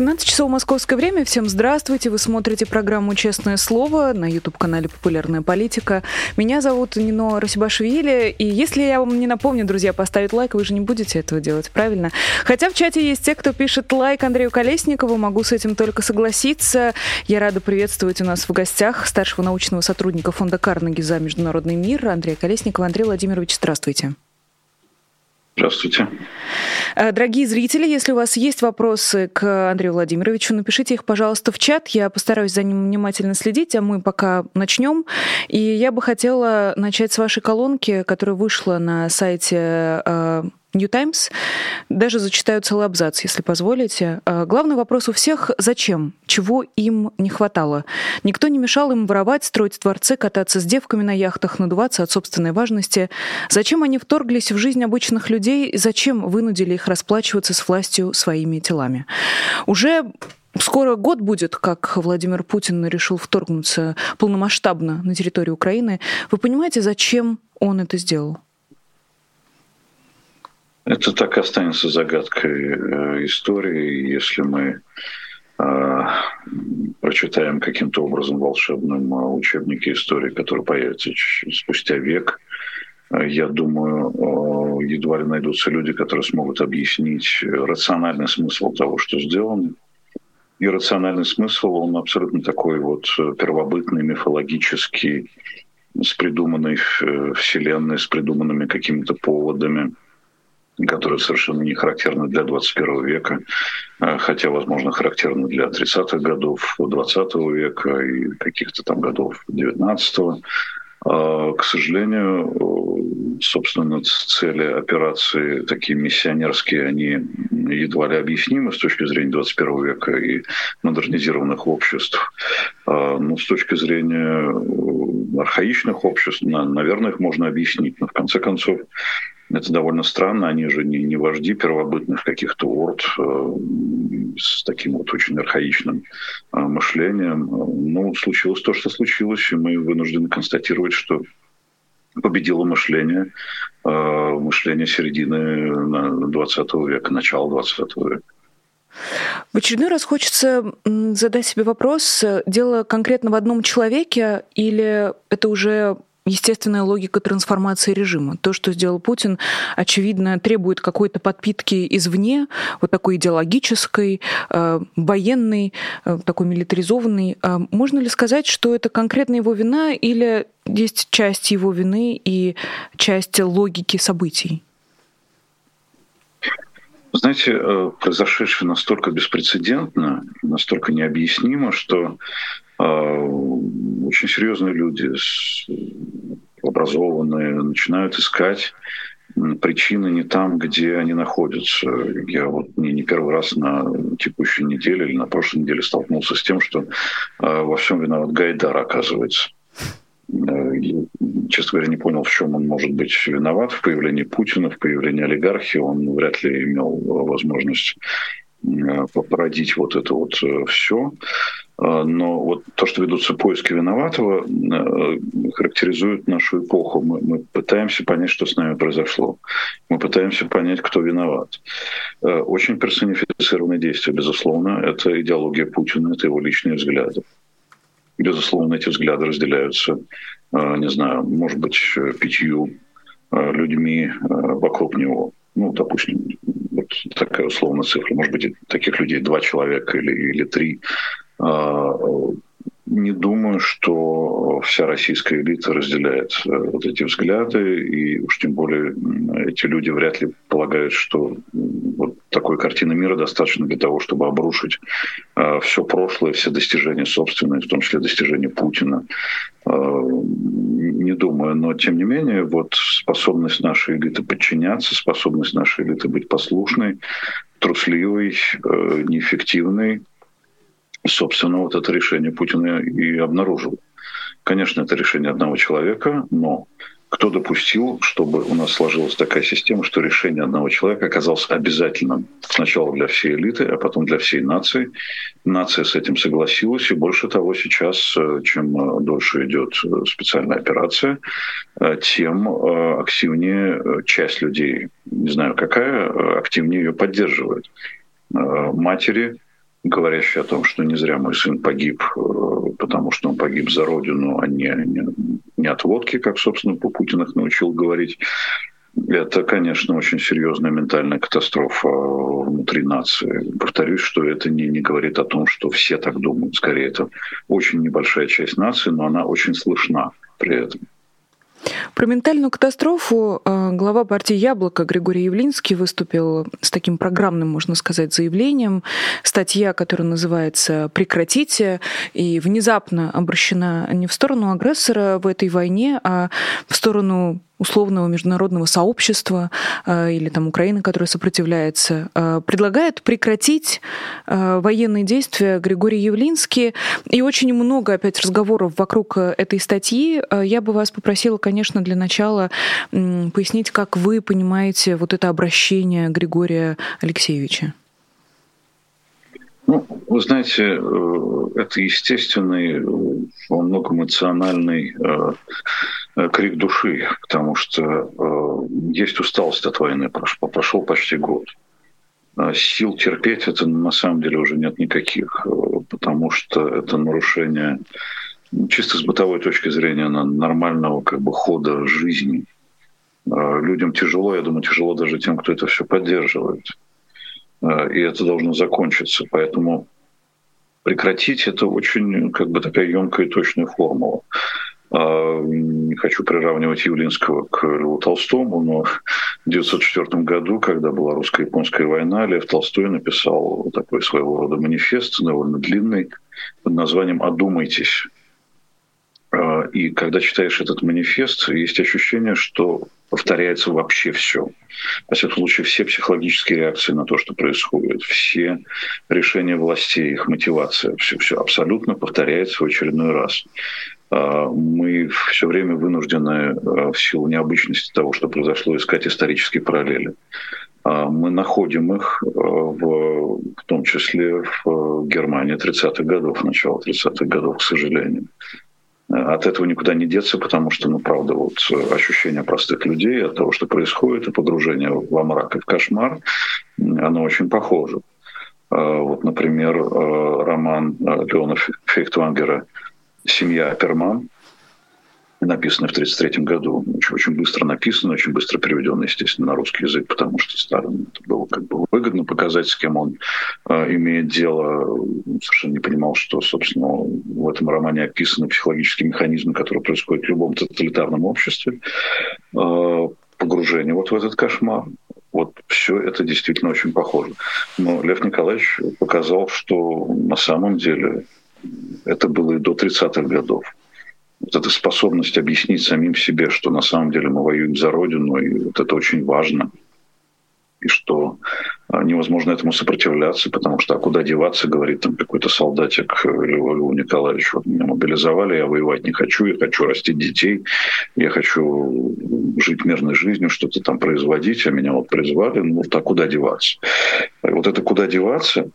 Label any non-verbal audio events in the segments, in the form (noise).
17 часов московское время. Всем здравствуйте. Вы смотрите программу «Честное слово» на YouTube-канале «Популярная политика». Меня зовут Нино Расибашвили. И если я вам не напомню, друзья, поставить лайк, вы же не будете этого делать, правильно? Хотя в чате есть те, кто пишет лайк Андрею Колесникову. Могу с этим только согласиться. Я рада приветствовать у нас в гостях старшего научного сотрудника фонда Карнеги за международный мир Андрея Колесникова. Андрей Владимирович, здравствуйте. Здравствуйте. Э, дорогие зрители, если у вас есть вопросы к Андрею Владимировичу, напишите их, пожалуйста, в чат. Я постараюсь за ним внимательно следить, а мы пока начнем. И я бы хотела начать с вашей колонки, которая вышла на сайте э, New Times. Даже зачитаю целый абзац, если позволите. А, главный вопрос у всех – зачем? Чего им не хватало? Никто не мешал им воровать, строить дворцы, кататься с девками на яхтах, надуваться от собственной важности. Зачем они вторглись в жизнь обычных людей? Зачем вынудили их расплачиваться с властью своими телами? Уже Скоро год будет, как Владимир Путин решил вторгнуться полномасштабно на территорию Украины. Вы понимаете, зачем он это сделал? Это так останется загадкой э, истории, если мы э, прочитаем каким-то образом волшебным э, учебнике истории, который появится спустя век. Я думаю, едва ли найдутся люди, которые смогут объяснить рациональный смысл того, что сделано. И рациональный смысл, он абсолютно такой вот первобытный, мифологический, с придуманной вселенной, с придуманными какими-то поводами – которые совершенно не характерны для 21 века, а, хотя, возможно, характерны для 30-х годов 20 века и каких-то там годов 19-го. А, к сожалению, собственно, цели операции такие миссионерские, они едва ли объяснимы с точки зрения 21 века и модернизированных обществ. А, но с точки зрения архаичных обществ, наверное, их можно объяснить. Но в конце концов, это довольно странно, они же не, не вожди первобытных каких-то орд э, с таким вот очень архаичным э, мышлением. Ну, случилось то, что случилось, и мы вынуждены констатировать, что победило мышление, э, мышление середины 20 века, начала 20 века. В очередной раз хочется задать себе вопрос, дело конкретно в одном человеке или это уже естественная логика трансформации режима. То, что сделал Путин, очевидно, требует какой-то подпитки извне, вот такой идеологической, э, военной, э, такой милитаризованной. Э, можно ли сказать, что это конкретно его вина или есть часть его вины и часть логики событий? Знаете, произошедшее настолько беспрецедентно, настолько необъяснимо, что очень серьезные люди, образованные, начинают искать причины не там, где они находятся. Я вот не, не первый раз на текущей неделе или на прошлой неделе столкнулся с тем, что э, во всем виноват Гайдар, оказывается. Э, честно говоря, не понял, в чем он может быть виноват в появлении Путина, в появлении олигархии. Он вряд ли имел возможность породить вот это вот э, все. А, но вот то, что ведутся поиски виноватого, э, характеризует нашу эпоху. Мы, мы пытаемся понять, что с нами произошло. Мы пытаемся понять, кто виноват. Э, очень персонифицированное действие, безусловно. Это идеология Путина, это его личные взгляды. Безусловно, эти взгляды разделяются, э, не знаю, может быть, пятью людьми вокруг него. Ну, допустим, вот такая условная цифра. Может быть, таких людей два человека или, или три не думаю, что вся российская элита разделяет э, вот эти взгляды, и уж тем более эти люди вряд ли полагают, что вот такой картины мира достаточно для того, чтобы обрушить э, все прошлое, все достижения собственные, в том числе достижения Путина. Э, не думаю, но тем не менее, вот способность нашей элиты подчиняться, способность нашей элиты быть послушной, трусливой, неэффективной, собственно, вот это решение Путина и обнаружил. Конечно, это решение одного человека, но кто допустил, чтобы у нас сложилась такая система, что решение одного человека оказалось обязательным сначала для всей элиты, а потом для всей нации. Нация с этим согласилась, и больше того, сейчас, э, чем э, дольше идет э, специальная операция, тем активнее часть людей, не знаю какая, активнее ее поддерживает. Матери, говорящие о том, что не зря мой сын погиб, потому что он погиб за родину, а не, не, не от водки, как, собственно, Путин их научил говорить. Это, конечно, очень серьезная ментальная катастрофа внутри нации. Повторюсь, что это не, не говорит о том, что все так думают. Скорее, это очень небольшая часть нации, но она очень слышна при этом. Про ментальную катастрофу э, глава партии «Яблоко» Григорий Явлинский выступил с таким программным, можно сказать, заявлением. Статья, которая называется «Прекратите», и внезапно обращена не в сторону агрессора в этой войне, а в сторону условного международного сообщества э, или там Украины, которая сопротивляется, э, предлагает прекратить э, военные действия Григорий Явлинский. И очень много опять разговоров вокруг этой статьи. Я бы вас попросила, конечно, для начала пояснить, как вы понимаете вот это обращение Григория Алексеевича. Ну, вы знаете, это естественный, во многом эмоциональный Э, крик души, потому что э, есть усталость от войны, прошел, прошел почти год. А сил терпеть это на самом деле уже нет никаких, э, потому что это нарушение чисто с бытовой точки зрения нормального как бы хода жизни. Людям тяжело, я думаю, тяжело даже тем, кто это все поддерживает. И это должно закончиться. Поэтому прекратить это очень как бы такая емкая и точная формула. А, не хочу приравнивать Явлинского к Льву Толстому, но в 1904 году, когда была русско-японская война, Лев Толстой написал такой своего рода манифест, довольно длинный, под названием «Одумайтесь». А, и когда читаешь этот манифест, есть ощущение, что повторяется вообще все. Во всяком случае, все психологические реакции на то, что происходит, все решения властей, их мотивация, все, все абсолютно повторяется в очередной раз. А, мы все время вынуждены а, в силу необычности того, что произошло, искать исторические параллели. А, мы находим их в, в том числе в Германии 30-х годов, начала 30-х годов, к сожалению. От этого никуда не деться, потому что, ну, правда, вот ощущение простых людей от того, что происходит, и погружение во мрак и в кошмар, оно очень похоже. Вот, например, роман Леона Фейхтвангера «Семья Аперман», написанная в 1933 году. Очень, очень быстро написано, очень быстро переведено, естественно, на русский язык, потому что Сталин это было как бы выгодно показать, с кем он э, имеет дело. Совершенно не понимал, что, собственно, в этом романе описаны психологические механизмы, которые происходят в любом тоталитарном обществе. Э, погружение вот в этот кошмар. Вот все это действительно очень похоже. Но Лев Николаевич показал, что на самом деле это было и до 30-х годов. Вот эта способность объяснить самим себе, что на самом деле мы воюем за Родину, и вот это очень важно. И что а, невозможно этому сопротивляться, потому что а куда деваться, говорит там какой-то солдатик Льву Николаевичу, вот меня мобилизовали, я воевать не хочу, я хочу растить детей, я хочу жить мирной жизнью, что-то там производить, а меня вот призвали, ну вот а куда деваться? И вот это куда деваться,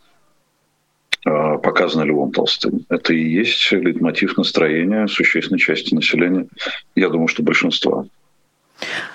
показано Львом Толстым. Это и есть лейтмотив настроения существенной части населения, я думаю, что большинства.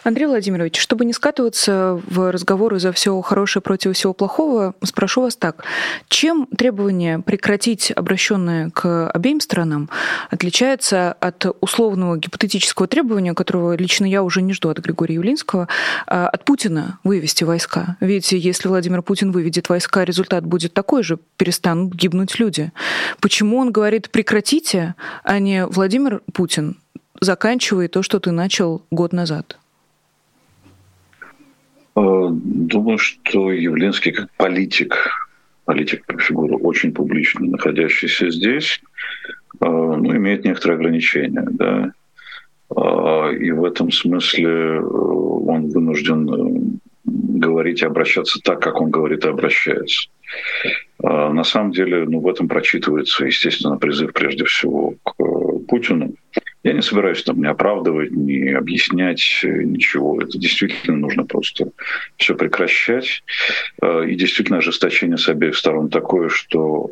Андрей Владимирович, чтобы не скатываться в разговоры за все хорошее против всего плохого, спрошу вас так. Чем требование прекратить обращенное к обеим сторонам отличается от условного гипотетического требования, которого лично я уже не жду от Григория Явлинского, а от Путина вывести войска? Ведь если Владимир Путин выведет войска, результат будет такой же, перестанут гибнуть люди. Почему он говорит «прекратите», а не Владимир Путин заканчивай то, что ты начал год назад? Э, думаю, что Явленский как политик, политик как фигура очень публичная, находящийся здесь, э, ну, имеет некоторые ограничения. Да? Э, и в этом смысле он вынужден говорить и обращаться так, как он говорит и обращается. На самом деле, ну, в этом прочитывается, естественно, призыв прежде всего к Путину, Я не собираюсь там не оправдывать, не объяснять ничего. Это действительно нужно просто все прекращать. И действительно ожесточение с обеих сторон такое, что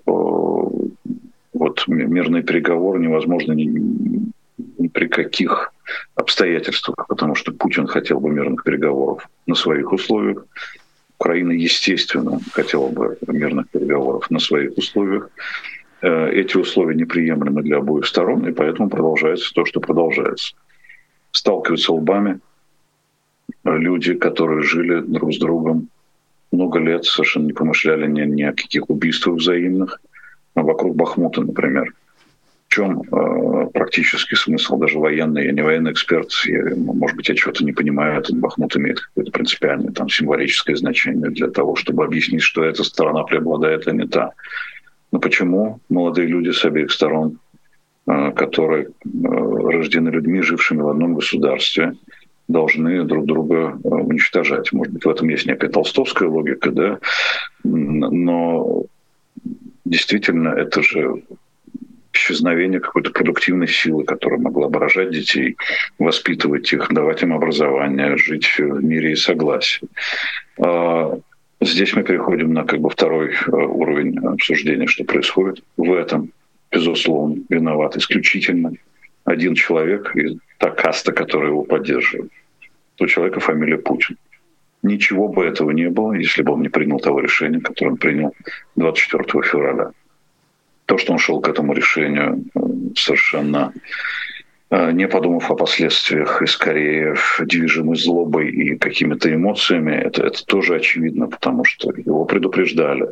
вот мирный переговор невозможно ни, ни при каких обстоятельствах, потому что Путин хотел бы мирных переговоров на своих условиях. Украина, естественно, хотела бы мирных переговоров на своих условиях. Э, эти условия неприемлемы для обоих сторон, и поэтому продолжается то, что продолжается. Сталкиваются лбами люди, которые жили друг с другом много лет, совершенно не помышляли ни, ни о каких убийствах взаимных, вокруг Бахмута, например. В чем э, практический смысл, даже военный, я не военный эксперт, я, может быть, я чего-то не понимаю, этот Бахмут имеет какое-то принципиальное там, символическое значение для того, чтобы объяснить, что эта сторона преобладает, а не та. Но почему молодые люди с обеих сторон, э, которые э, рождены людьми, жившими в одном государстве, должны друг друга э, уничтожать. Может быть, в этом есть некая толстовская логика, да, но действительно это же исчезновение какой-то продуктивной силы, которая могла бы рожать детей, воспитывать их, давать им образование, жить в мире и согласии. Здесь мы переходим на как бы второй э, уровень обсуждения, что происходит. В этом, безусловно, виноват исключительно один человек и та каста, которая его поддерживает. У человека фамилия Путин. Ничего бы этого не было, если бы он не принял того решения, которое он принял 24 февраля. То, что он шел к этому решению э, совершенно не подумав о последствиях и скорее движимый злобой и какими-то эмоциями, это, это тоже очевидно, потому что его предупреждали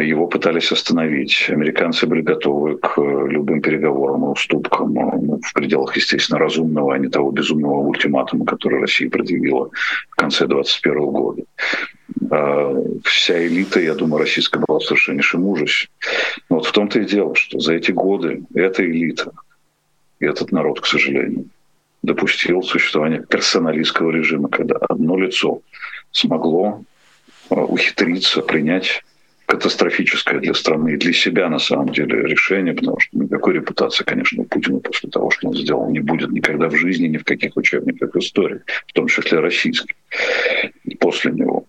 его пытались остановить. Американцы были готовы к э, любым переговорам и уступкам ну, в пределах, естественно, разумного, а не того безумного ультиматума, который Россия предъявила в конце 2021 года. А вся элита, я думаю, российская была в совершеннейшем ужасе. Но вот в том-то и дело, что за эти годы эта элита и этот народ, к сожалению, допустил существование персоналистского режима, когда одно лицо смогло э, ухитриться принять катастрофическое для страны и для себя, на самом деле, решение, потому что никакой репутации, конечно, у Путина после того, что он сделал, не будет никогда в жизни, ни в каких учебниках истории, в том числе российской, после него.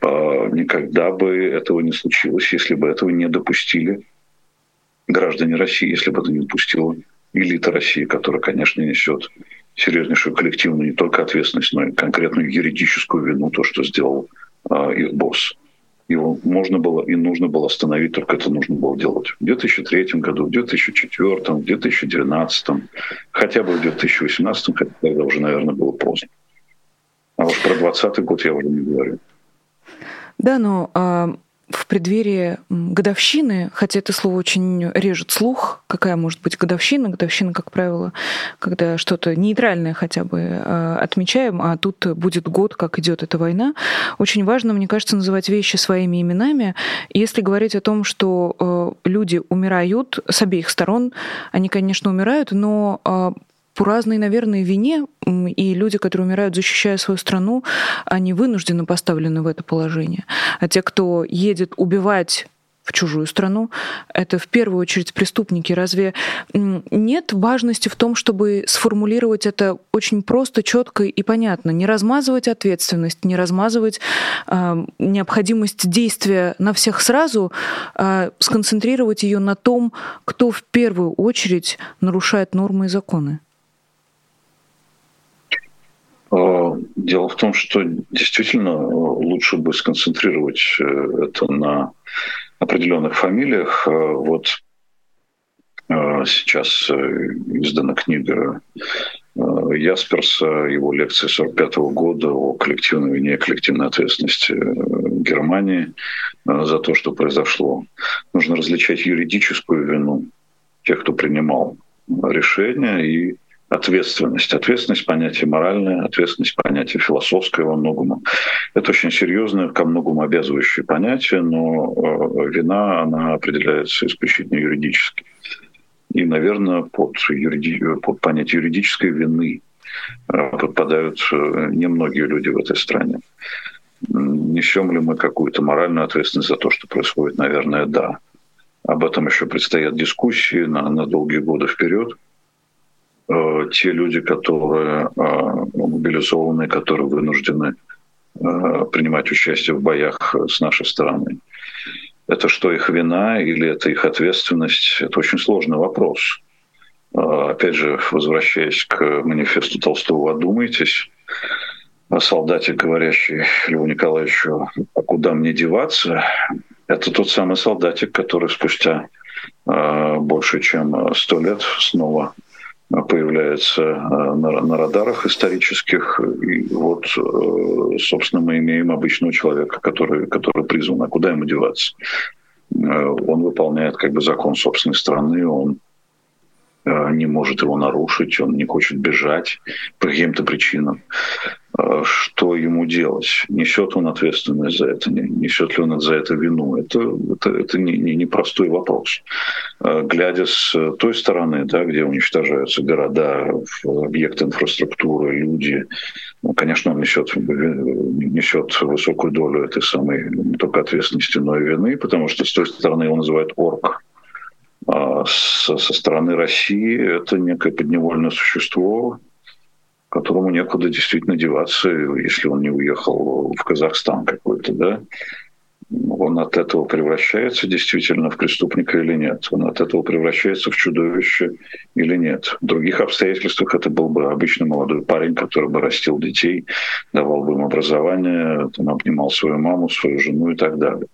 А, никогда бы этого не случилось, если бы этого не допустили граждане России, если бы это не допустила элита России, которая, конечно, несет серьезнейшую коллективную не только ответственность, но и конкретную юридическую вину, то, что сделал э, их босс его можно было и нужно было остановить, только это нужно было делать в 2003 году, в 2004, в 2012, хотя бы в 2018, хотя тогда уже, наверное, было поздно. А уж про 2020 год я уже не говорю. Да, но а, в преддверии годовщины, хотя это слово очень режет слух, какая может быть годовщина. Годовщина, как правило, когда что-то нейтральное хотя бы э, отмечаем, а тут будет год, как идет эта война. Очень важно, мне кажется, называть вещи своими именами. Если говорить о том, что э, люди умирают с обеих сторон, они, конечно, умирают, но э, по разной, наверное, вине, и люди, которые умирают, защищая свою страну, они вынуждены поставлены в это положение. А те, кто едет убивать в чужую страну, это в первую очередь преступники. Разве нет важности в том, чтобы сформулировать это очень просто, четко и понятно? Не размазывать ответственность, не размазывать э, необходимость действия на всех сразу, а сконцентрировать ее на том, кто в первую очередь нарушает нормы и законы. А, дело в том, что действительно э, лучше бы сконцентрировать э, это на определенных фамилиях. А вот э, сейчас издана книга Ясперса, его лекция 45 года о коллективной и коллективной ответственности Германии за то, что произошло. Нужно различать юридическую вину тех, кто принимал решения, и ответственность. Ответственность – понятие моральное, ответственность – понятие философское во многом. Это очень серьезное, ко многому обязывающее понятие, но э, вина, она определяется исключительно юридически. И, наверное, под, юриди... под понятие юридической вины э, подпадают э, немногие люди в этой стране. Несем ли мы какую-то моральную ответственность за то, что происходит? Наверное, да. Об этом еще предстоят дискуссии на, на долгие годы вперед – э, те люди, которые э, мобилизованы, которые вынуждены э, принимать участие в боях с нашей стороны. Это что, их вина или это их ответственность? Это очень сложный вопрос. Э, опять же, возвращаясь к манифесту Толстого, одумайтесь, солдате, говорящий Льву Николаевичу, а куда мне деваться, это тот самый солдатик, который спустя больше чем сто лет снова появляется э, на, радарах исторических. И вот, э, собственно, мы имеем обычного человека, который, который призван. А куда ему деваться? Э, он выполняет как бы закон собственной страны, он не может его нарушить, он не хочет бежать по каким-то причинам. А, что ему делать? Несет он ответственность за это? Несет ли он за это вину? Это, это, это не, не, не простой вопрос. А, глядя с той стороны, да, где уничтожаются города, объекты инфраструктуры, люди, ну, конечно, он несет, несет высокую долю этой самой только ответственности, но и вины, потому что с той стороны его называют орк, со, со стороны России это некое подневольное существо, которому некуда действительно деваться, если он не уехал в Казахстан какой-то, да, он от этого превращается действительно в преступника или нет? Он от этого превращается в чудовище или нет? В других обстоятельствах это был бы обычный молодой парень, который бы растил детей, давал бы им образование, там, обнимал свою маму, свою жену и так далее.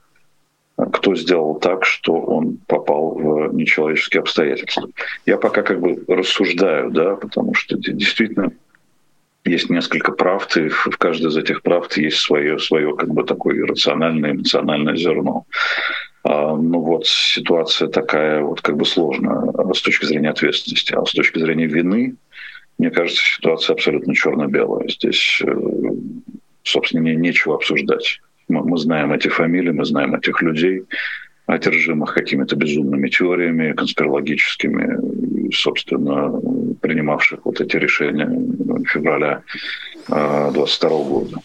А кто сделал так, что он попал в нечеловеческие обстоятельства? Я пока как бы рассуждаю, да, потому что действительно есть несколько правд, и в каждой из этих правд есть свое, свое как бы такое рациональное, эмоциональное зерно. А, ну вот ситуация такая вот как бы сложная с точки зрения ответственности, а с точки зрения вины, мне кажется, ситуация абсолютно черно-белая. Здесь, э, собственно, не, нечего обсуждать. Мы, мы знаем эти фамилии, мы знаем этих людей, одержимых какими-то безумными теориями конспирологическими, собственно, принимавших вот эти решения февраля 2022 года.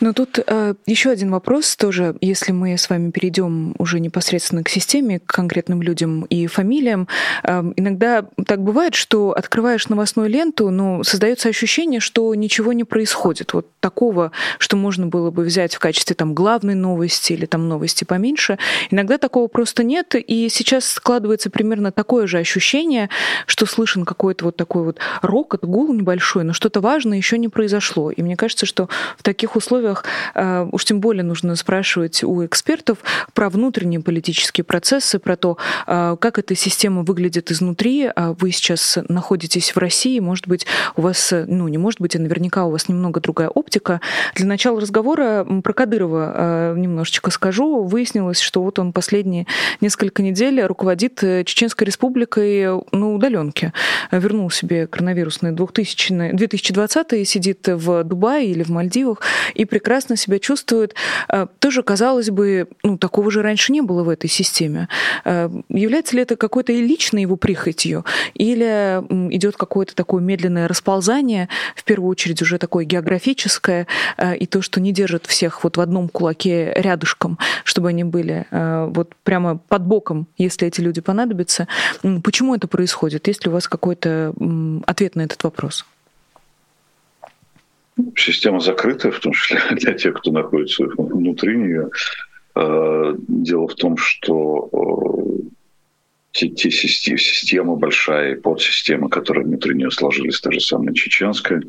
Но тут э, еще один вопрос тоже, если мы с вами перейдем уже непосредственно к системе, к конкретным людям и фамилиям. Э, иногда так бывает, что открываешь новостную ленту, но создается ощущение, что ничего не происходит. Вот такого, что можно было бы взять в качестве там главной новости или там новости поменьше. Иногда такого просто нет, и сейчас складывается примерно такое же ощущение, что слышен какой-то вот такой вот рокот, гул небольшой, но что-то важное еще не произошло. И мне кажется, что в таких условиях э, уж тем более нужно спрашивать у экспертов про внутренние политические процессы, про то, э, как эта система выглядит изнутри. А вы сейчас находитесь в России, может быть, у вас, ну, не может быть, а наверняка у вас немного другая оптика. Для начала разговора про Кадырова э, немножечко скажу. Выяснилось, что вот он последние несколько недель руководит Чеченской республикой на удаленке. Вернул себе коронавирусный 2000, 2020 и сидит в Дубае или в Мальдивах и прекрасно себя чувствует. Э, тоже, казалось бы, ну, такого же раньше не было в этой системе. Э, является ли это какой-то личной его прихотью, или идет какое-то такое медленное расползание, в первую очередь уже такое географическое, э, и то, что не держит всех вот в одном кулаке рядышком, чтобы они были вот прямо под боком, если эти люди понадобятся. Почему это происходит? Есть ли у вас какой-то ответ на этот вопрос? Система закрытая, в том числе (laughs) для тех, кто находится внутри нее. А, дело в том, что э, те, те системы, система большая и подсистема, которые внутри нее сложились, та же самая чеченская,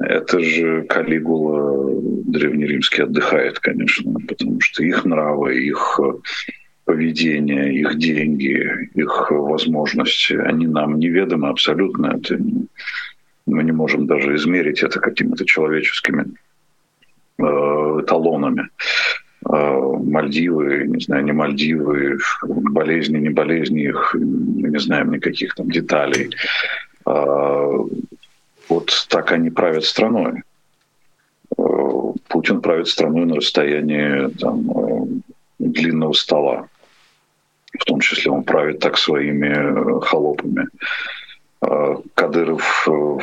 это же Калигула древнеримский отдыхает, конечно, потому что их нравы, их поведение, их деньги, их возможности, они нам неведомы абсолютно. Это мы не можем даже измерить это какими-то человеческими э, эталонами. Э, Мальдивы, не знаю, не Мальдивы, болезни, не болезни их, мы не знаем никаких там деталей. Э, вот так они правят страной. Путин правит страной на расстоянии там, длинного стола. В том числе он правит так своими холопами. А, Кадыров, э,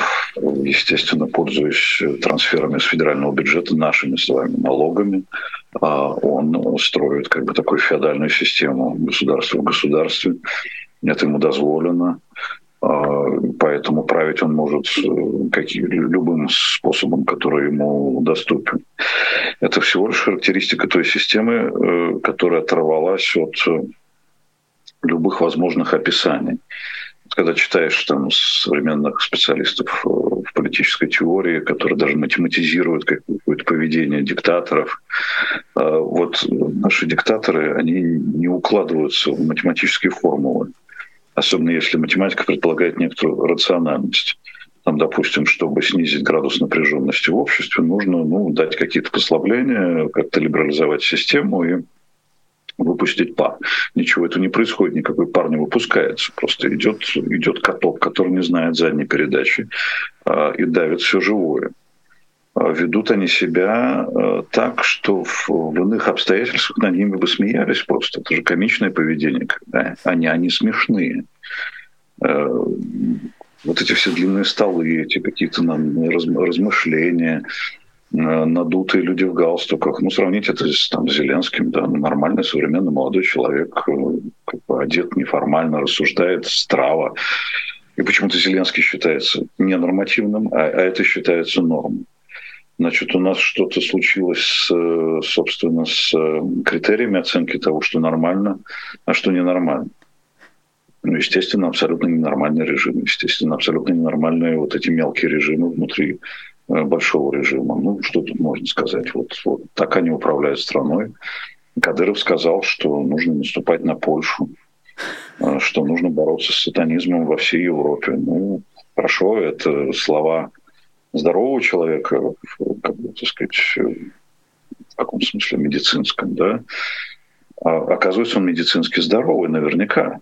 естественно, пользуясь трансферами с федерального бюджета, нашими с вами налогами, а он строит как бы такую феодальную систему государства в государстве. Это ему дозволено. А, поэтому править он может э, каким, любым способом, который ему доступен. Это всего лишь характеристика той системы, э, которая оторвалась от э, любых возможных описаний. Когда читаешь там современных специалистов в политической теории, которые даже математизируют какое-то поведение диктаторов, вот наши диктаторы, они не укладываются в математические формулы особенно если математика предполагает некоторую рациональность. Там, допустим, чтобы снизить градус напряженности в обществе, нужно ну, дать какие-то послабления, как-то либерализовать систему и выпустить пар. Ничего этого не происходит, никакой пар не выпускается. Просто идет, идет каток, который не знает задней передачи э, и давит все живое. А ведут они себя э, так, что в, в иных обстоятельствах над ними бы смеялись просто. Это же комичное поведение, когда они, они смешные. Вот эти все длинные столы, эти какие-то нам размышления, надутые люди в галстуках. Ну, сравнить это с там, Зеленским, да, нормальный, современный молодой человек, как бы одет неформально, рассуждает здраво. И почему-то Зеленский считается ненормативным, а, а это считается нормой. Значит, у нас что-то случилось, с, собственно, с э, критериями оценки того, что нормально, а что ненормально. Ну, естественно, абсолютно ненормальный режим. Естественно, абсолютно ненормальные вот эти мелкие режимы внутри э, большого режима. Ну, что тут можно сказать? Вот, вот так они управляют страной. Кадыров сказал, что нужно наступать на Польшу, э, что нужно бороться с сатанизмом во всей Европе. Ну, хорошо, это слова здорового человека, как бы, так сказать, в каком смысле медицинском, да, а оказывается, он медицински здоровый наверняка.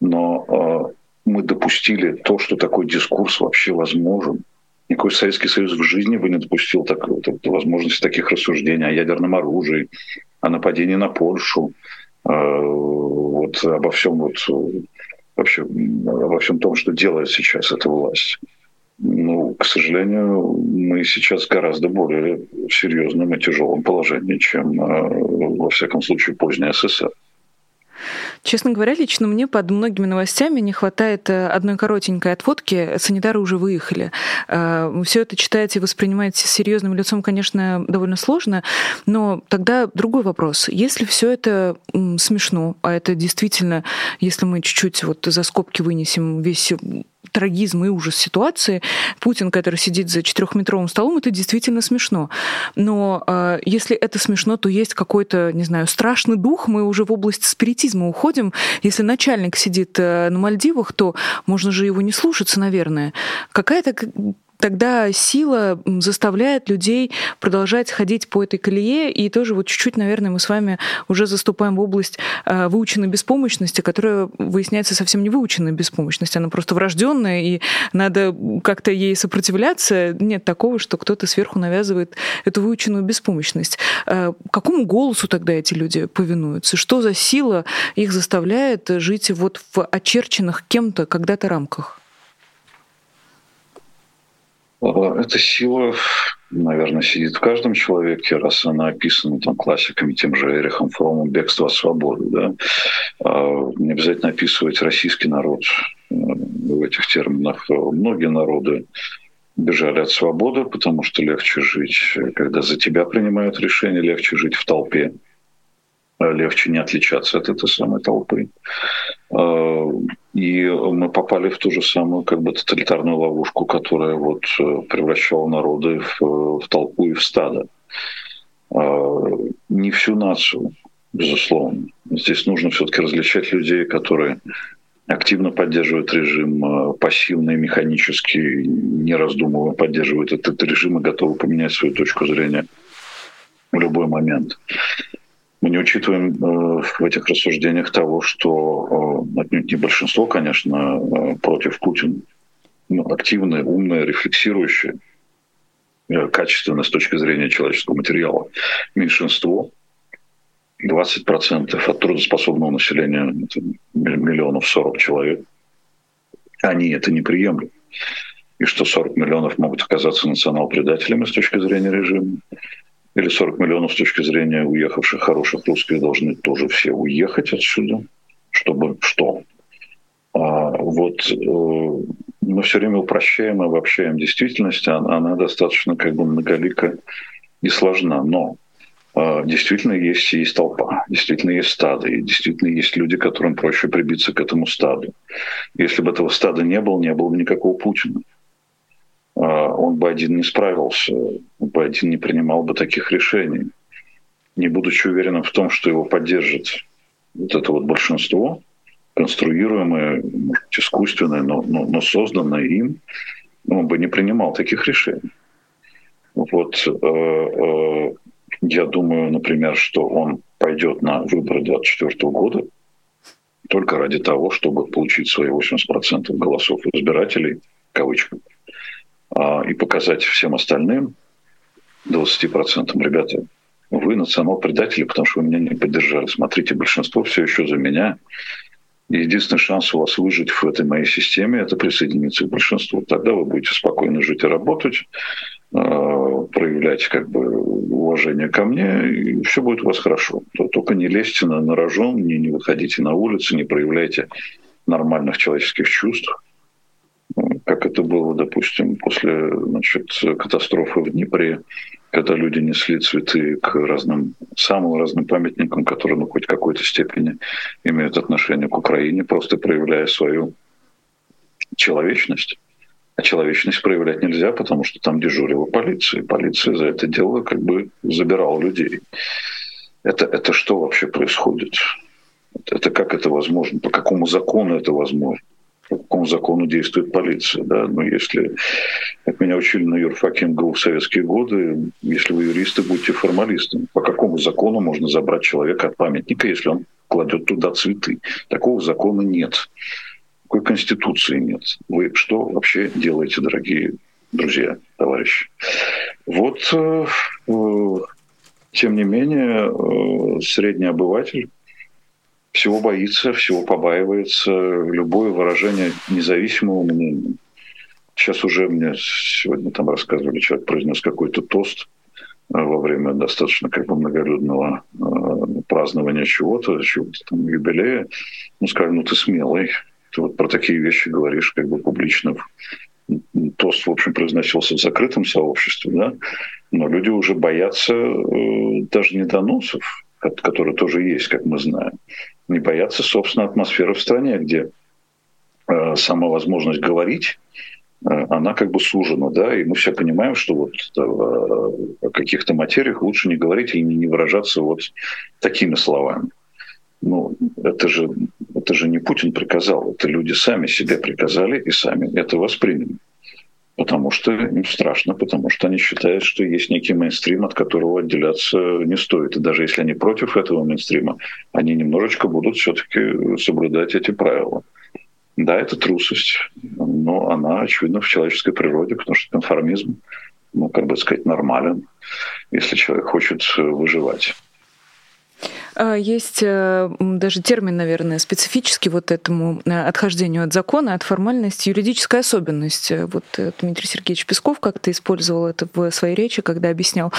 Но мы допустили то, что такой дискурс вообще возможен. Никакой Советский Союз в жизни бы не допустил так, возможности таких рассуждений о ядерном оружии, о нападении на Польшу, э, вот обо всем вот вообще обо всем том, что делает сейчас эта власть. Ну, к сожалению, мы сейчас гораздо более серьезном и тяжелом положении, чем, э, во всяком случае, поздний СССР. Честно говоря, лично мне под многими новостями не хватает э, одной коротенькой отводки. Санитары уже выехали. Э, Все это читать и воспринимать серьезным лицом, конечно, довольно сложно. Но тогда другой вопрос. Если все это смешно, а это действительно, если мы чуть-чуть вот за скобки вынесем весь трагизм и ужас ситуации. Путин, который сидит за четырехметровым столом, это действительно смешно. Но э, если это смешно, то есть какой-то, не знаю, страшный дух. Мы уже в область спиритизма уходим. Если начальник сидит э, на Мальдивах, то можно же его не слушаться, наверное. Какая-то тогда сила заставляет людей продолжать ходить по этой колее, и тоже вот чуть-чуть, наверное, мы с вами уже заступаем в область э, выученной беспомощности, которая выясняется совсем не выученная беспомощность, она просто врожденная, и надо как-то ей сопротивляться. Нет такого, что кто-то сверху навязывает эту выученную беспомощность. Э, какому голосу тогда эти люди повинуются? Что за сила их заставляет жить вот в очерченных кем-то когда-то рамках? Э, эта сила, наверное, сидит в каждом человеке, раз она описана там классиками, тем же Эрихом Фромом «Бегство от свободы». Да? А, не обязательно описывать российский народ э, в этих терминах. Многие народы бежали от свободы, потому что легче жить, когда за тебя принимают решение, легче жить в толпе, легче не отличаться от этой самой толпы. И мы попали в ту же самую как бы тоталитарную ловушку, которая вот э, превращала народы в, в толпу и в стадо. А, не всю нацию, безусловно. Здесь нужно все-таки различать людей, которые активно поддерживают режим, э, пассивно и механически, не раздумывая, поддерживают этот режим и готовы поменять свою точку зрения в любой момент. Мы не учитываем э, в этих рассуждениях того, что э, отнюдь не большинство, конечно, э, против Путина. Ну, активные, умные, рефлексирующие, качественное с точки зрения человеческого материала. Меньшинство, 20% от трудоспособного населения, это миллионов 40 человек, они это не приемлют. И что 40 миллионов могут оказаться национал-предателями с точки зрения режима или 40 миллионов с точки зрения уехавших хороших русских должны тоже все уехать отсюда, чтобы что? А вот э, мы все время упрощаем и обобщаем действительность, она, она достаточно как бы многолика и сложна. Но э, действительно есть, есть толпа, действительно есть стадо, и действительно есть люди, которым проще прибиться к этому стаду. Если бы этого стада не было, не было бы никакого Путина. Э, он бы один не справился, он бы один не принимал бы таких решений. Не будучи уверенным в том, что его поддержит вот это вот большинство – конструируемое, может быть, искусственное, но, но, но созданное им, он бы не принимал таких решений. Вот э, э, я думаю, например, что он пойдет на выборы 2024 года только ради того, чтобы получить свои 80% голосов избирателей, кавычках, э, и показать всем остальным, 20%, ребята, вы национал-предатели, потому что вы меня не поддержали. Смотрите, большинство все еще за меня. Единственный шанс у вас выжить в этой моей системе – это присоединиться к большинству. Тогда вы будете спокойно жить и работать, э, проявлять как бы уважение ко мне, и все будет у вас хорошо. Только не лезьте на, на рожон, не, не выходите на улицу, не проявляйте нормальных человеческих чувств, это было, допустим, после значит, катастрофы в Днепре, когда люди несли цветы к разным, самым разным памятникам, которые ну, хоть в какой-то степени имеют отношение к Украине, просто проявляя свою человечность. А человечность проявлять нельзя, потому что там дежурила полиция. И полиция за это дело как бы забирала людей. Это, это что вообще происходит? Это как это возможно? По какому закону это возможно? По какому закону действует полиция. Да? Но если, как меня учили на юрфаке МГУ в советские годы, если вы юристы, будьте формалистами. По какому закону можно забрать человека от памятника, если он кладет туда цветы? Такого закона нет. Такой конституции нет. Вы что вообще делаете, дорогие друзья, товарищи? Вот, э, э, тем не менее, э, средний обыватель всего боится, всего побаивается, любое выражение независимого мнения. Сейчас уже мне сегодня там рассказывали, человек произнес какой-то тост э, во время достаточно как бы многолюдного э, празднования чего-то, чего-то там юбилея. Ну, сказали, ну ты смелый, ты вот про такие вещи говоришь как бы публично. Тост, в общем, произносился в закрытом сообществе, да, но люди уже боятся э, даже не доносов, которые тоже есть, как мы знаем, не боятся, собственно, атмосферы в стране, где э, сама возможность говорить, э, она как бы сужена, да, и мы все понимаем, что вот э, о каких-то материях лучше не говорить и не выражаться вот такими словами. Ну, это же, это же не Путин приказал, это люди сами себе приказали и сами это восприняли потому что им страшно, потому что они считают, что есть некий мейнстрим, от которого отделяться не стоит. И даже если они против этого мейнстрима, они немножечко будут все-таки соблюдать эти правила. Да, это трусость, но она, очевидно, в человеческой природе, потому что конформизм, ну, как бы сказать, нормален, если человек хочет выживать. А, есть э, даже термин, наверное, специфический вот этому э, отхождению от закона, от формальности, юридическая особенность. Вот э, Дмитрий Сергеевич Песков как-то использовал это в своей речи, когда объяснял,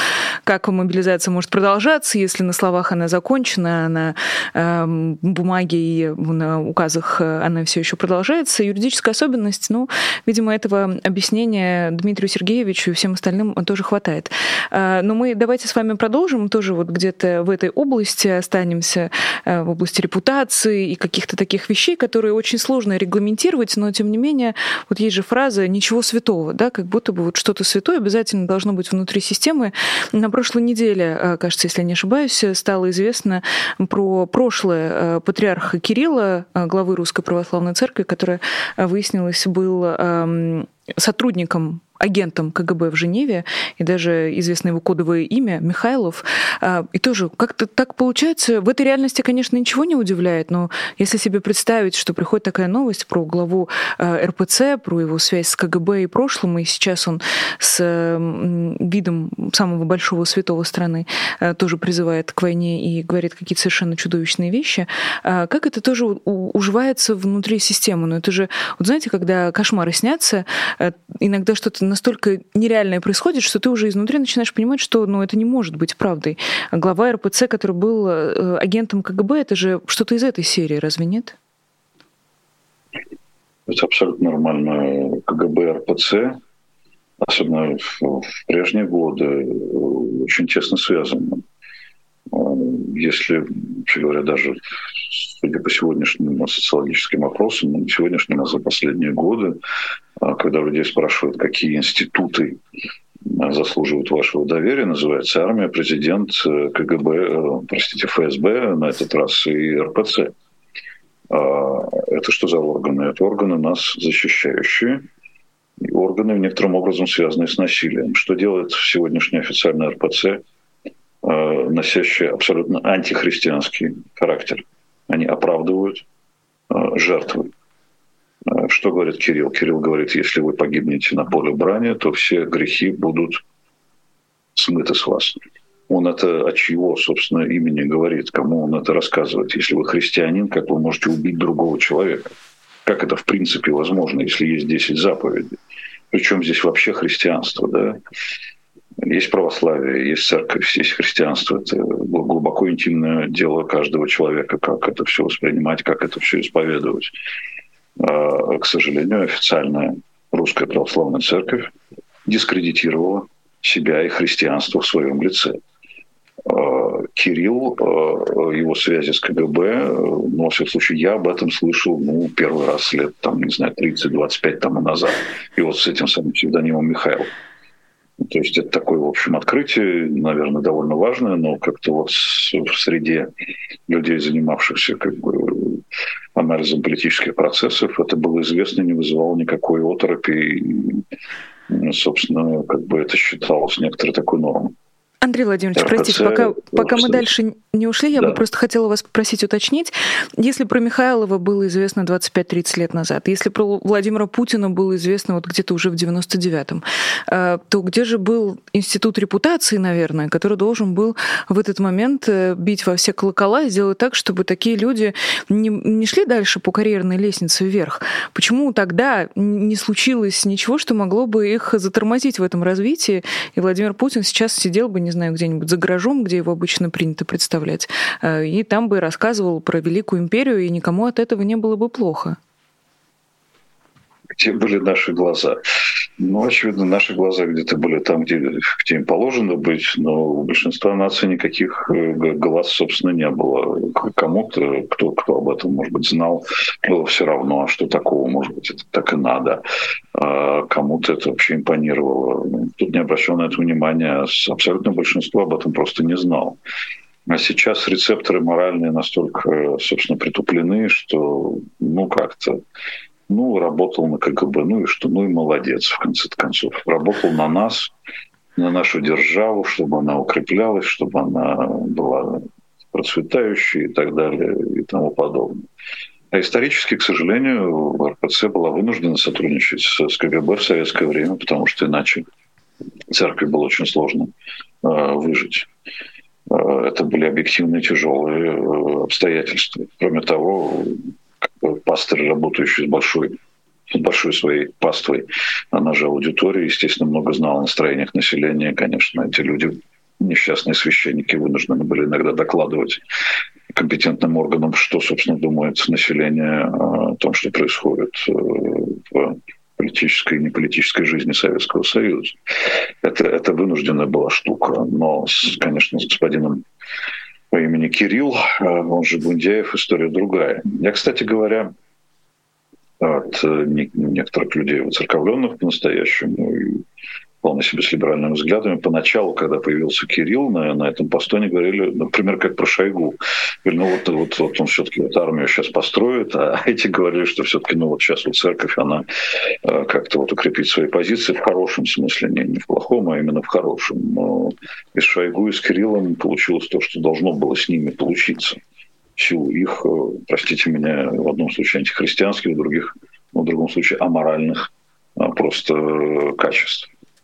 как мобилизация может продолжаться, если на словах она закончена, на эм, бумаге и на указах она все еще продолжается. Юридическая особенность, ну, видимо, этого объяснения Дмитрию Сергеевичу и всем остальным тоже хватает. Но мы давайте с вами продолжим тоже вот где-то в этой области останемся э, в области репутации и каких-то таких вещей, которые очень сложно регламентировать, но тем не менее, вот есть же фраза «ничего святого», да, как будто бы вот что-то святое обязательно должно быть внутри системы. На прошлой неделе, э, кажется, если я не ошибаюсь, стало известно про прошлое э, патриарха Кирилла, главы Русской Православной Церкви, которая, выяснилось, был эм, сотрудником агентом КГБ в Женеве, и даже известно его кодовое имя Михайлов. А, и тоже как-то так получается. В этой реальности, конечно, ничего не удивляет, но если себе представить, что приходит такая новость про главу а, РПЦ, про его связь с КГБ и прошлым, и сейчас он с видом самого большого святого страны а, тоже призывает к войне и говорит какие-то совершенно чудовищные вещи, как это тоже уживается внутри системы? Но это же, вот знаете, когда кошмары снятся, иногда что-то настолько нереальное происходит, что ты уже изнутри начинаешь понимать, что ну, это не может быть правдой. Глава РПЦ, который был э, агентом КГБ, это же что-то из этой серии, разве нет? Это абсолютно нормально. КГБ, РПЦ, особенно в, в прежние годы, очень тесно связаны. Если, вообще говоря, даже судя по сегодняшним социологическим опросам, ну, сегодняшним, а за последние годы, а, когда людей спрашивают, какие институты а, заслуживают вашего доверия, называется армия, президент, э, КГБ, э, простите, ФСБ на этот раз и РПЦ. А, это что за органы? Это органы нас защищающие, и органы в некотором образом связанные с насилием. Что делает сегодняшний официальный РПЦ, носящий абсолютно антихристианский характер? Они оправдывают жертвы. Что говорит Кирилл? Кирилл говорит, если вы погибнете на поле брани, то все грехи будут смыты с вас. Он это от чего, собственно, имени говорит? Кому он это рассказывает? Если вы христианин, как вы можете убить другого человека? Как это в принципе возможно, если есть 10 заповедей? Причем здесь вообще христианство, да? Есть православие, есть церковь, есть христианство. Это глубоко интимное дело каждого человека, как это все воспринимать, как это все исповедовать. А, к сожалению, официальная русская православная церковь дискредитировала себя и христианство в своем лице. А, Кирилл, а, его связи с КГБ, ну, во всяком случае, я об этом слышал, ну, первый раз лет, там, не знаю, 30-25 тому назад. И вот с этим самым псевдонимом Михаил. То есть это такое, в общем, открытие, наверное, довольно важное, но как-то вот в среде людей, занимавшихся как бы анализом политических процессов, это было известно, не вызывало никакой оторопи. И, собственно, как бы это считалось некоторой такой нормой. Андрей Владимирович, РПЦ, простите, пока, пока мы дальше не ушли, я да. бы просто хотела вас попросить уточнить. Если про Михайлова было известно 25-30 лет назад, если про Владимира Путина было известно вот где-то уже в 99-м, э, то где же был институт репутации, наверное, который должен был в этот момент э, бить во все колокола и сделать так, чтобы такие люди не, не шли дальше по карьерной лестнице вверх? Почему тогда не случилось ничего, что могло бы их затормозить в этом развитии, и Владимир Путин сейчас сидел бы, не знаю, где-нибудь за гаражом, где его обычно принято представлять, э, и там бы рассказывал про Великую империю, и никому от этого не было бы плохо. Где были наши глаза? Ну, очевидно, наши глаза где-то были там, где, где им положено быть, но у большинства наций никаких э, глаз, собственно, не было. Кому-то, кто, кто об этом, может быть, знал, было все равно, а что такого, может быть, это так и надо. А кому-то это вообще импонировало. Тут не обращено на это внимания. Абсолютно большинство об этом просто не знал. А сейчас рецепторы моральные настолько, собственно, притуплены, что, ну, как-то ну, работал на КГБ, ну и что, ну и молодец, в конце концов. Работал на нас, на нашу державу, чтобы она укреплялась, чтобы она была процветающей и так далее и тому подобное. А исторически, к сожалению, РПЦ была вынуждена сотрудничать с КГБ в советское время, потому что иначе церкви было очень сложно э, выжить. Э, это были объективные тяжелые э, обстоятельства. Кроме того, пастор, работающий с большой с большой своей паствой, она же аудитория, естественно, много знала о настроениях населения. Конечно, эти люди, несчастные священники, вынуждены были иногда докладывать компетентным органам, что, собственно, думает население о том, что происходит э, в политической и неполитической жизни Советского Союза. Это, это вынужденная была штука. Но, конечно, с господином по имени Кирилл, а он же Гундяев, история другая. Я, кстати говоря, от э, некоторых людей, воцерковленных по-настоящему, вполне себе с либеральными взглядами. Поначалу, когда появился Кирилл на, на этом посту, они говорили, например, как про Шойгу. Говорили, ну вот, вот, вот он все-таки вот армию сейчас построит, а (laughs) эти говорили, что все-таки ну вот сейчас вот церковь, она э, как-то вот укрепит свои позиции в хорошем смысле, не, не в плохом, а именно в хорошем. Но и с Шойгу, и с Кириллом получилось то, что должно было с ними получиться. В их, э, простите меня, в одном случае антихристианских, в других, в другом случае аморальных а, просто э, качеств.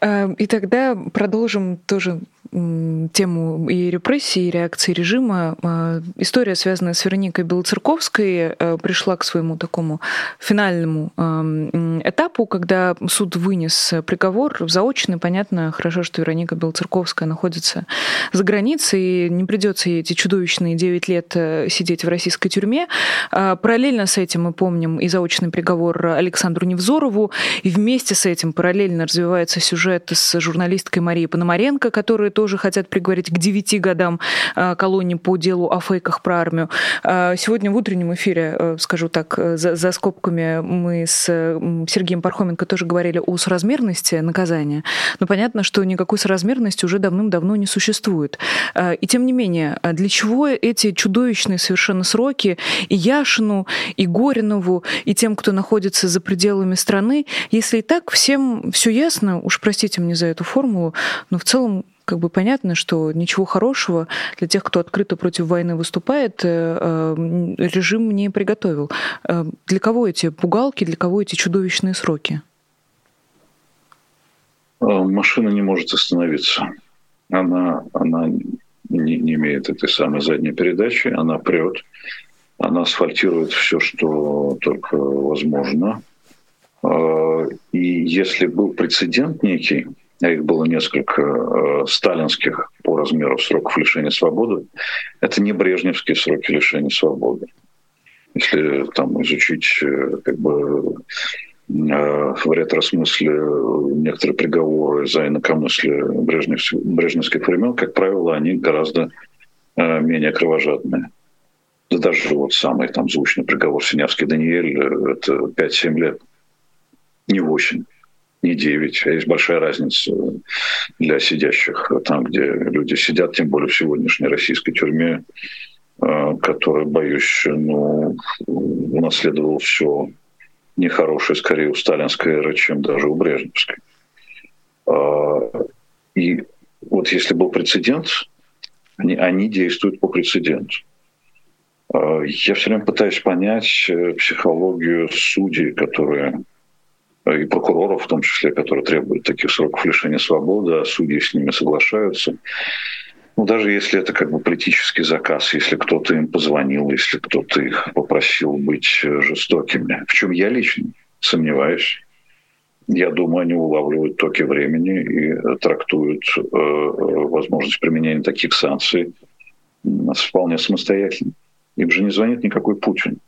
Э, и тогда продолжим тоже тему и репрессий, и реакции режима. Э, история, связанная с Вероникой Белоцерковской, э, пришла к своему такому финальному этапу, когда суд вынес приговор заочный. Понятно, хорошо, что Вероника Белоцерковская находится за границей, и не придется ей эти чудовищные 9 лет сидеть в российской тюрьме. Параллельно с этим мы помним и заочный приговор Александру Невзорову, и вместе с этим параллельно развивается сюжет с журналисткой Марией Пономаренко, которые тоже хотят приговорить к 9 годам а, колонии по делу о фейках про армию. А, сегодня в утреннем эфире, э, скажу так, э, за, за скобками мы с Сергеем Пархоменко тоже говорили о соразмерности наказания. Но понятно, что никакой соразмерности уже давным-давно не существует. И тем не менее, для чего эти чудовищные совершенно сроки и Яшину, и Горинову, и тем, кто находится за пределами страны, если и так всем все ясно, уж простите мне за эту формулу, но в целом как бы понятно, что ничего хорошего для тех, кто открыто против войны выступает, э, э, режим не приготовил. Э, для кого эти пугалки, для кого эти чудовищные сроки? Машина не может остановиться. Она, она не, не имеет этой самой задней передачи, она прет, она асфальтирует все, что только возможно. И если был прецедент некий, а их было несколько э, сталинских по размеру сроков лишения свободы, это не брежневские сроки лишения свободы. Если там изучить э, как бы э, в ретросмысле некоторые приговоры за инакомыслие брежневских, брежневских времен, как правило, они гораздо э, менее кровожадные. Да даже вот самый там звучный приговор Синявский Даниэль – это 5-7 лет, не 8 не 9, а есть большая разница для сидящих там, где люди сидят, тем более в сегодняшней российской тюрьме, э, которая, боюсь, ну, унаследовала все нехорошее, скорее, у сталинской эры, чем даже у брежневской. А, и вот если был прецедент, они, они действуют по прецеденту. А, я все время пытаюсь понять э, психологию судей, которые и прокуроров в том числе, которые требуют таких сроков лишения свободы, а судьи с ними соглашаются. Ну, даже если это как бы политический заказ, если кто-то им позвонил, если кто-то их попросил быть жестокими, в чем я лично сомневаюсь. Я думаю, они улавливают токи времени и трактуют э, возможность применения таких санкций вполне самостоятельно. Им же не звонит никакой Путин.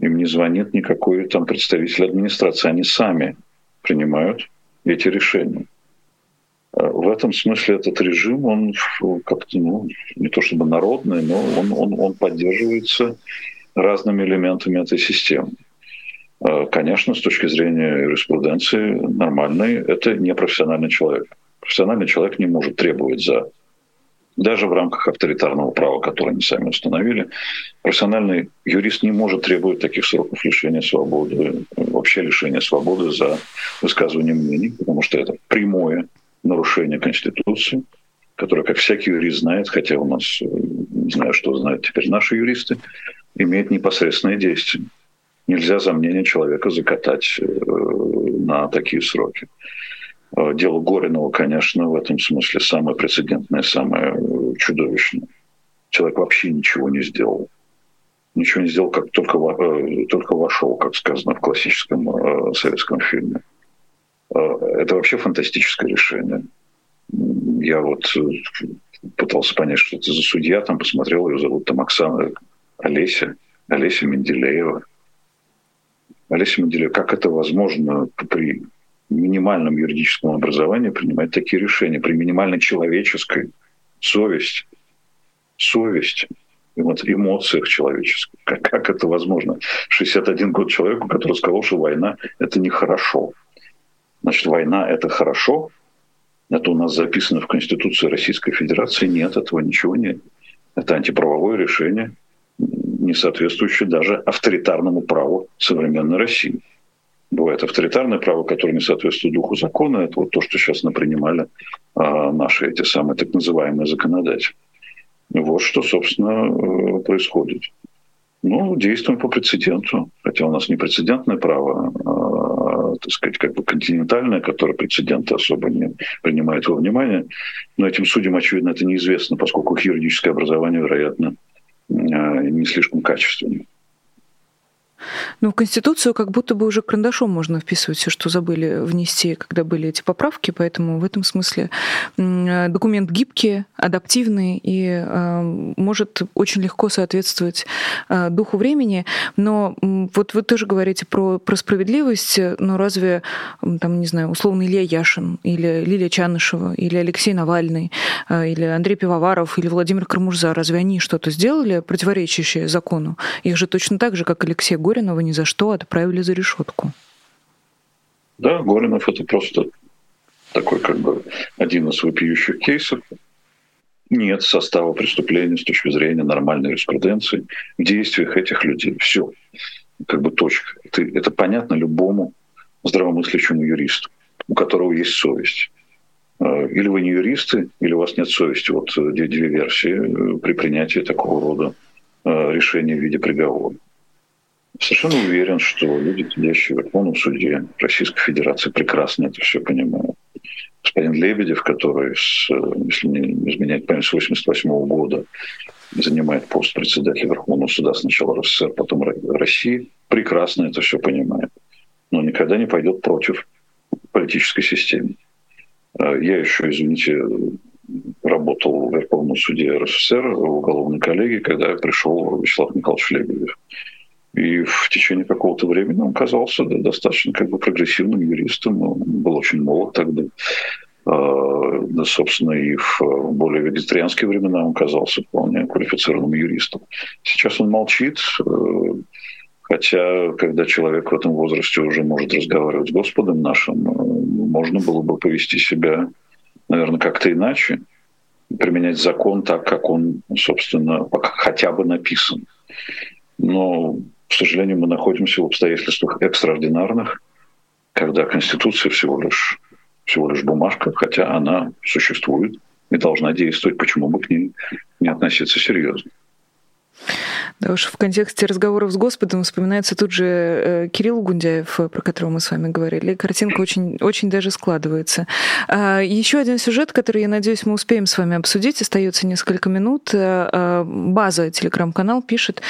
Им не звонит никакой там представитель администрации. Они сами принимают эти решения. А в этом смысле этот режим, он как-то, ну, не то чтобы народный, но он, он, он поддерживается разными элементами этой системы. А, конечно, с точки зрения юриспруденции нормальной, это не профессиональный человек. Профессиональный человек не может требовать за даже в рамках авторитарного права, которое они сами установили, профессиональный юрист не может требовать таких сроков лишения свободы, вообще лишения свободы за высказывание мнений, потому что это прямое нарушение Конституции, которое, как всякий юрист знает, хотя у нас, не знаю, что знают теперь наши юристы, имеет непосредственное действие. Нельзя за мнение человека закатать э, на такие сроки. Э, дело Горинова, конечно, в этом смысле самое прецедентное, самое э, чудовищное. Человек вообще ничего не сделал. Ничего не сделал, как только, э, только вошел, как сказано в классическом советском фильме. Это вообще фантастическое решение. Я вот пытался понять, что это за судья, там посмотрел, ее зовут там Оксана Олеся, Олеся Менделеева. Олеся Менделеева, как это возможно при минимальном юридическом образовании принимать такие решения, при минимальной человеческой совести, вот, эмоциях человеческих. Как, как это возможно? 61 год человеку, который сказал, что война – это нехорошо. Значит, война – это хорошо? Это у нас записано в Конституции Российской Федерации? Нет, этого ничего нет. Это антиправовое решение, не соответствующее даже авторитарному праву современной России бывает авторитарное право, которое не соответствует духу закона. Это вот то, что сейчас напринимали а, наши эти самые так называемые законодатели. Вот что, собственно, э, происходит. Ну, действуем по прецеденту. Хотя у нас не прецедентное право, а так сказать, как бы континентальная, которая прецеденты особо не принимает во внимание. Но этим судьям, очевидно, это неизвестно, поскольку их юридическое образование, вероятно, не слишком качественное. Ну, в Конституцию как будто бы уже карандашом можно вписывать все, что забыли внести, когда были эти поправки, поэтому в этом смысле документ гибкий, адаптивный и э, может очень легко соответствовать э, духу времени. Но вот вы тоже говорите про, про справедливость, но разве, там, не знаю, условно Илья Яшин или Лилия Чанышева или Алексей Навальный э, или Андрей Пивоваров или Владимир Кармурза, разве они что-то сделали противоречащее закону? Их же точно так же, как Алексей Горинова ни за что отправили за решетку. Да, Горинов это просто такой как бы один из вопиющих кейсов. Нет состава преступления с точки зрения нормальной юриспруденции в действиях этих людей. Все. Как бы точка. Это, это понятно любому здравомыслящему юристу, у которого есть совесть. Э, или вы не юристы, или у вас нет совести. Вот э, две, две версии э, при принятии такого рода решения в виде приговора. Совершенно уверен, что люди, сидящие в Верховном суде Российской Федерации, прекрасно это все понимают. Господин Лебедев, который, с, если не изменять память, с 88 года занимает пост председателя Верховного суда сначала РСФСР, потом России, прекрасно это все понимает. Но никогда не пойдет против политической системы. А я еще, извините, работал в Верховном суде РСФСР в уголовной коллегии, когда пришел Вячеслав Михайлович Лебедев. И в течение какого-то времени он казался достаточно как бы прогрессивным юристом. Он был очень молод тогда. А, да, собственно, и в более вегетарианские времена он казался вполне квалифицированным юристом. Сейчас он молчит, э, хотя, когда человек в этом возрасте уже может разговаривать с Господом нашим, э, можно было бы повести себя, наверное, как-то иначе, применять закон так, как он, собственно, хотя бы написан. Но к сожалению, мы находимся в обстоятельствах экстраординарных, когда Конституция всего лишь, всего лишь бумажка, хотя она существует и должна действовать, почему бы к ней не относиться серьезно. Да уж в контексте разговоров с Господом вспоминается тут же э, Кирилл Гундяев, э, про которого мы с вами говорили. Картинка очень, очень даже складывается. А, еще один сюжет, который, я надеюсь, мы успеем с вами обсудить. Остается несколько минут. Э, база телеграм-канал пишет,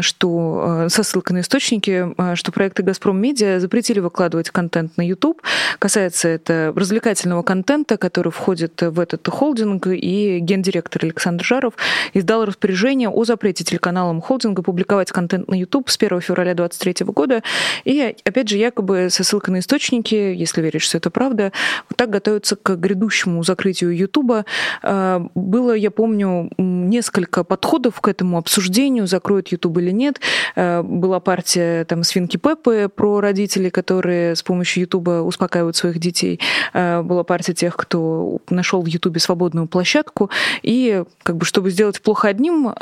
что со ссылкой на источники, что проекты «Газпром Медиа» запретили выкладывать контент на YouTube. Касается это развлекательного контента, который входит в этот холдинг, и гендиректор Александр Жаров издал распоряжение о запрете телеканала каналам холдинга публиковать контент на YouTube с 1 февраля 2023 года. И, опять же, якобы со ссылкой на источники, если веришь, что это правда, вот так готовятся к грядущему закрытию YouTube. А, было, я помню, несколько подходов к этому обсуждению, закроют YouTube или нет. А, была партия там свинки Пеппы про родителей, которые с помощью YouTube успокаивают своих детей. А, была партия тех, кто нашел в YouTube свободную площадку. И как бы, чтобы сделать плохо одним,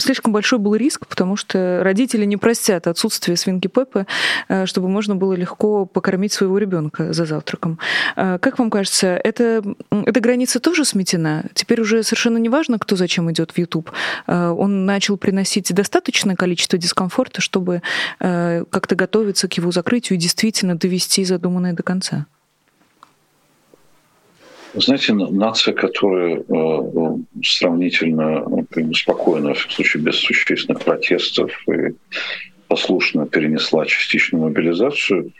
слишком большой был риск, потому что родители не простят отсутствие свинки Пеппы, э, чтобы можно было легко покормить своего ребенка за завтраком. Э, как вам кажется, это, эта граница тоже сметена? Теперь уже совершенно не важно, кто зачем идет в YouTube. Э, он начал приносить достаточное количество дискомфорта, чтобы как-то готовиться к его закрытию и действительно довести задуманное до конца. Знаете, нация, которая э, сравнительно ну, спокойно, в случае без существенных протестов и послушно перенесла частичную мобилизацию,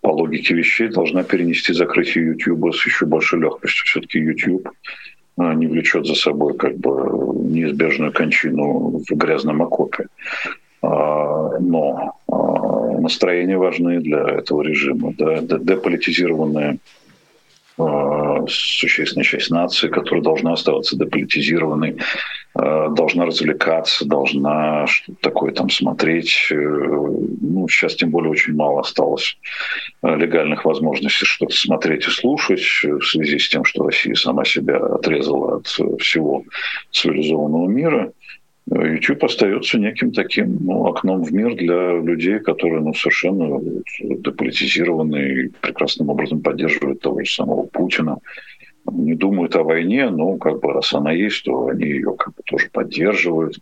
по логике вещей должна перенести закрытие YouTube с еще большей легкостью. Все-таки YouTube э, не влечет за собой как бы неизбежную кончину в грязном окопе. А, но а, настроения важны для этого режима. Да, деполитизированная существенная часть нации, которая должна оставаться деполитизированной, э, должна развлекаться, должна что-то такое там смотреть. Э, ну, сейчас тем более очень мало осталось легальных возможностей что-то смотреть и слушать в связи с тем, что Россия сама себя отрезала от всего цивилизованного мира. YouTube остается неким таким ну, окном в мир для людей, которые ну, совершенно деполитизированы и прекрасным образом поддерживают того же самого Путина, не думают о войне, но как бы раз она есть, то они ее как бы тоже поддерживают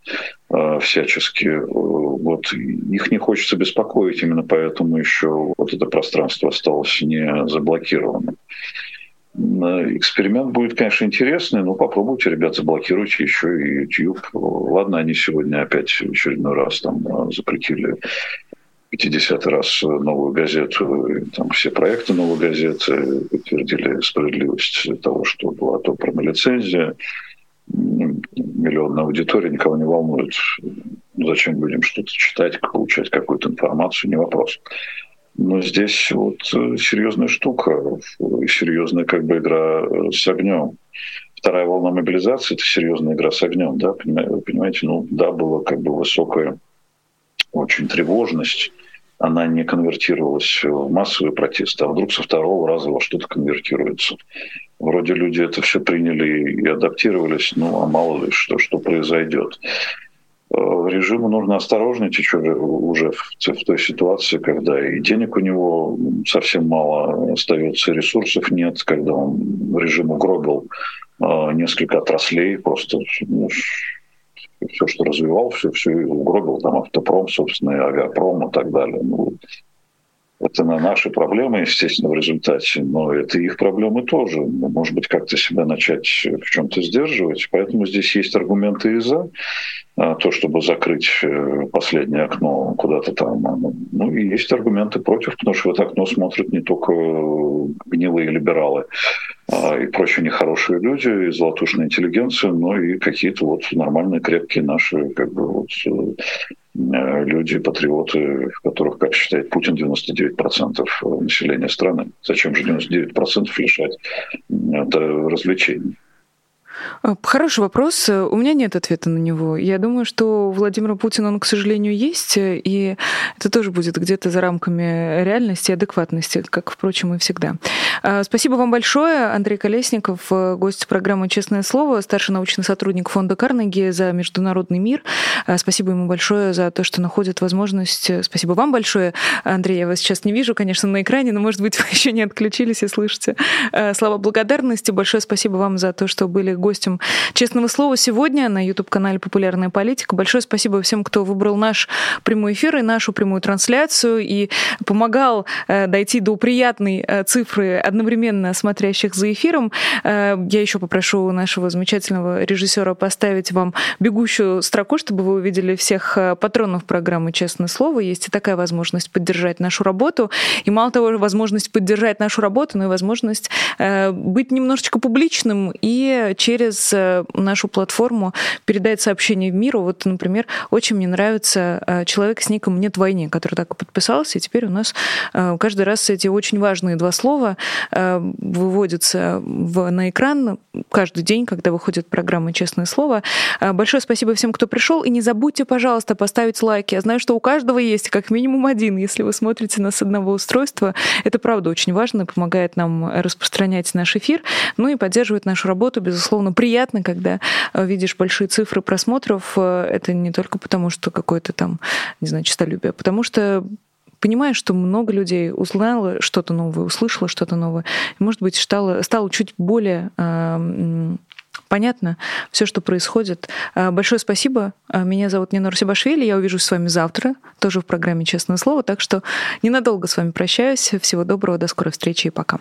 э, всячески. Вот их не хочется беспокоить, именно поэтому еще вот это пространство осталось не заблокированным. Эксперимент будет, конечно, интересный, но попробуйте, ребят, заблокируйте еще и YouTube. Ладно, они сегодня опять в очередной раз там э, запретили 50 раз новую газету, там все проекты новой газеты утвердили справедливость того, что была отобрана лицензия. Миллионная аудитория никого не волнует. Зачем будем что-то читать, получать какую-то информацию, не вопрос. Но здесь вот серьезная штука, серьезная как бы игра с огнем. Вторая волна мобилизации – это серьезная игра с огнем, да, понимаете, ну да, была как бы высокая очень тревожность, она не конвертировалась в массовые протесты, а вдруг со второго раза во что-то конвертируется. Вроде люди это все приняли и адаптировались, ну а мало ли что, что произойдет. Э, режиму нужно осторожничать уже в, в той ситуации, когда и денег у него совсем мало остается, ресурсов нет, когда он режим угробил э, несколько отраслей, просто ну, все, что развивал, все, все угробил, там автопром, собственно, и авиапром и так далее. Ну, это на наши проблемы, естественно, в результате, но это их проблемы тоже. Ну, может быть, как-то себя начать в чем-то сдерживать. Поэтому здесь есть аргументы и за а, то, чтобы закрыть э, последнее окно куда-то там. Ну и есть аргументы против, потому что в это окно смотрят не только гнилые либералы а, и прочие нехорошие люди, и золотушная интеллигенция, но и какие-то вот нормальные, крепкие наши как бы вот э, люди, патриоты, которых, как считает Путин, 99% населения страны. Зачем же 99% лишать развлечений? Э, хороший вопрос. Э, у меня нет ответа на него. Я думаю, что Владимир Путин, он, к сожалению, есть, э, и это тоже будет где-то за рамками реальности и адекватности, как, впрочем, и всегда. Спасибо вам большое, Андрей Колесников, гость программы «Честное слово», старший научный сотрудник фонда Карнеги за международный мир. Спасибо ему большое за то, что находит возможность. Спасибо вам большое, Андрей. Я вас сейчас не вижу, конечно, на экране, но, может быть, (laughs) вы еще не отключились и слышите. Слова благодарности. Большое спасибо вам за то, что были гостем «Честного слова» сегодня на YouTube-канале «Популярная политика». Большое спасибо всем, кто выбрал наш прямой эфир и нашу прямую трансляцию и помогал э, дойти до приятной э, цифры одновременно смотрящих за эфиром. Э, я еще попрошу нашего замечательного режиссера поставить вам бегущую строку, чтобы вы увидели всех патронов программы «Честное слово». Есть и такая возможность поддержать нашу работу. И мало того, возможность поддержать нашу работу, но и возможность быть немножечко публичным и через через э, нашу платформу передать сообщение в миру. Вот, например, очень мне нравится э, человек с ником «Нет войны», который так и подписался, и теперь у нас э, каждый раз эти очень важные два слова выводятся в, на экран каждый день, когда выходит программа «Честное слово». Большое спасибо всем, кто пришел, и не забудьте, пожалуйста, поставить лайки. Я знаю, что у каждого есть как минимум один, если вы смотрите нас с одного устройства. Это правда очень важно, помогает нам распространять наш эфир, ну и поддерживает нашу работу, безусловно, безусловно, приятно, когда э, видишь большие цифры просмотров. Э, это не только потому, что какое-то там, не знаю, честолюбие, а потому что понимаешь, что много людей узнало что-то новое, услышало что-то новое, и, может быть, стало, стало чуть более э, понятно все, что происходит. Большое спасибо. Меня зовут Нина Русибашвили. Я увижусь с вами завтра, тоже в программе «Честное слово». Так что ненадолго с вами прощаюсь. Всего доброго, до скорой встречи и пока.